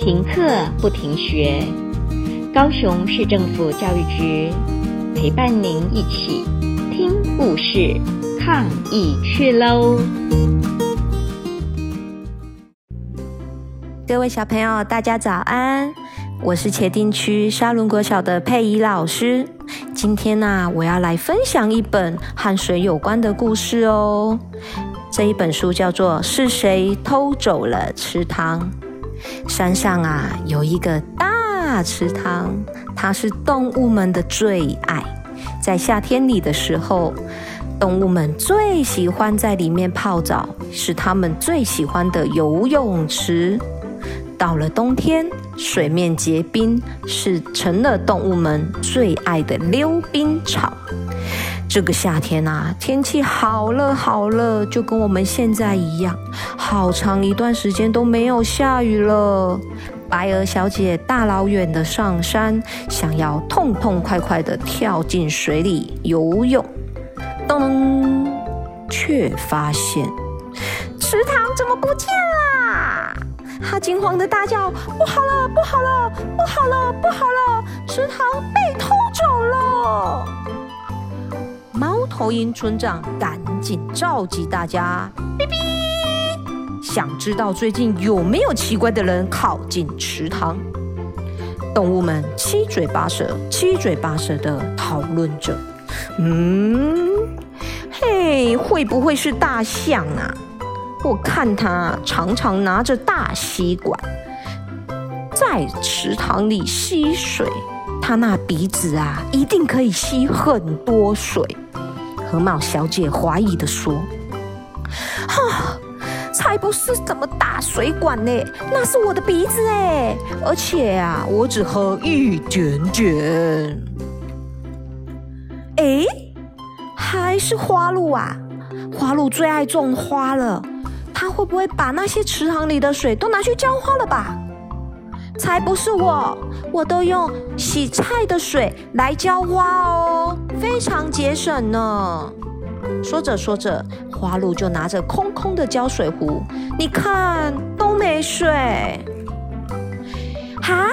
停课不停学，高雄市政府教育局陪伴您一起听故事、抗疫去喽！各位小朋友，大家早安！我是茄萣区沙仑国小的佩仪老师。今天呢、我要来分享一本和水有关的故事哦。这一本书叫做《是谁偷走了池塘》。山上啊，有一个大池塘，它是动物们的最爱。在夏天里的时候，动物们最喜欢在里面泡澡，是它们最喜欢的游泳池。到了冬天，水面结冰，是成了动物们最爱的溜冰场。这个夏天啊，天气好热好热，就跟我们现在一样，好长一段时间都没有下雨了。白鹅小姐大老远的上山，想要痛痛快快的跳进水里游泳，噔，却发现池塘怎么不见了？她惊慌的大叫：“不好了，不好了，不好了，不好了！池塘被偷走了！”猫头鹰村长赶紧召集大家，哔哔，想知道最近有没有奇怪的人靠近池塘。动物们七嘴八舌、七嘴八舌的讨论着。嗯，嘿，会不会是大象啊？我看它常常拿着大吸管在池塘里吸水，它那鼻子啊，一定可以吸很多水。河马小姐怀疑地说：“哈，才不是什么大水管呢，那是我的鼻子哎，而且啊，我只喝一点点。哎，还是花鹿啊，花鹿最爱种花了，它会不会把那些池塘里的水都拿去浇花了吧？才不是我，我都用洗菜的水来浇花哦。”非常节省呢。说着说着，花鹿就拿着空空的浇水壶，你看都没水。哈，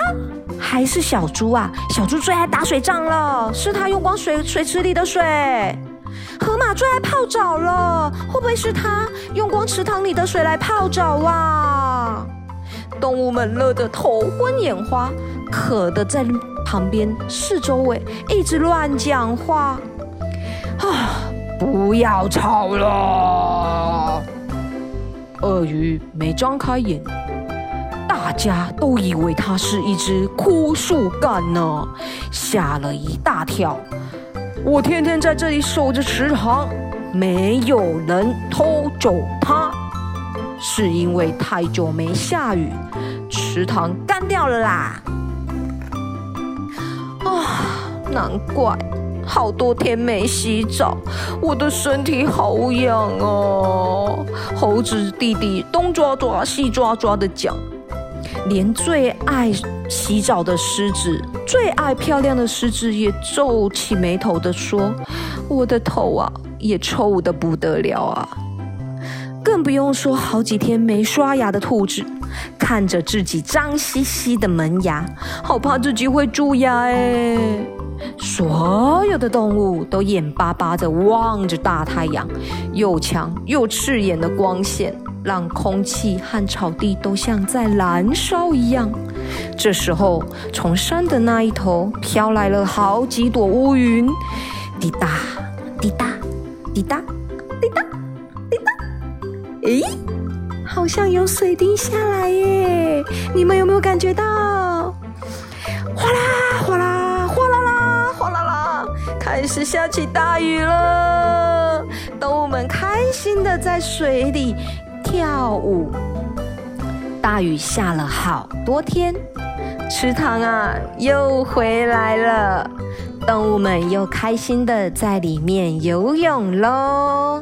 还是小猪啊！小猪最爱打水仗了，是他用光水水池里的水。河马最爱泡澡了，会不会是他用光池塘里的水来泡澡啊？动物们乐得头昏眼花，渴得在。旁边四周围一直乱讲话，啊！不要吵了。鳄鱼没张开眼，大家都以为它是一只枯树干呢，吓了一大跳。我天天在这里守着池塘，没有人偷走它，是因为太久没下雨，池塘干掉了啦。啊，难怪好多天没洗澡，我的身体好痒哦。猴子弟弟东抓抓西抓抓的讲，连最爱洗澡的狮子、最爱漂亮的狮子也皱起眉头的说：“我的头啊，也臭得不得了啊。”更不用说好几天没刷牙的兔子。看着自己脏兮兮的门牙，好怕自己会蛀牙哎！所有的动物都眼巴巴地望着大太阳，又强又刺眼的光线让空气和草地都像在燃烧一样。这时候，从山的那一头飘来了好几朵乌云，滴答滴答滴答滴答滴答，诶！好像有水滴下来耶！你们有没有感觉到？哗啦哗啦哗啦啦哗啦啦，开始下起大雨了。动物们开心的在水里跳舞。大雨下了好多天，池塘啊又回来了，动物们又开心的在里面游泳喽。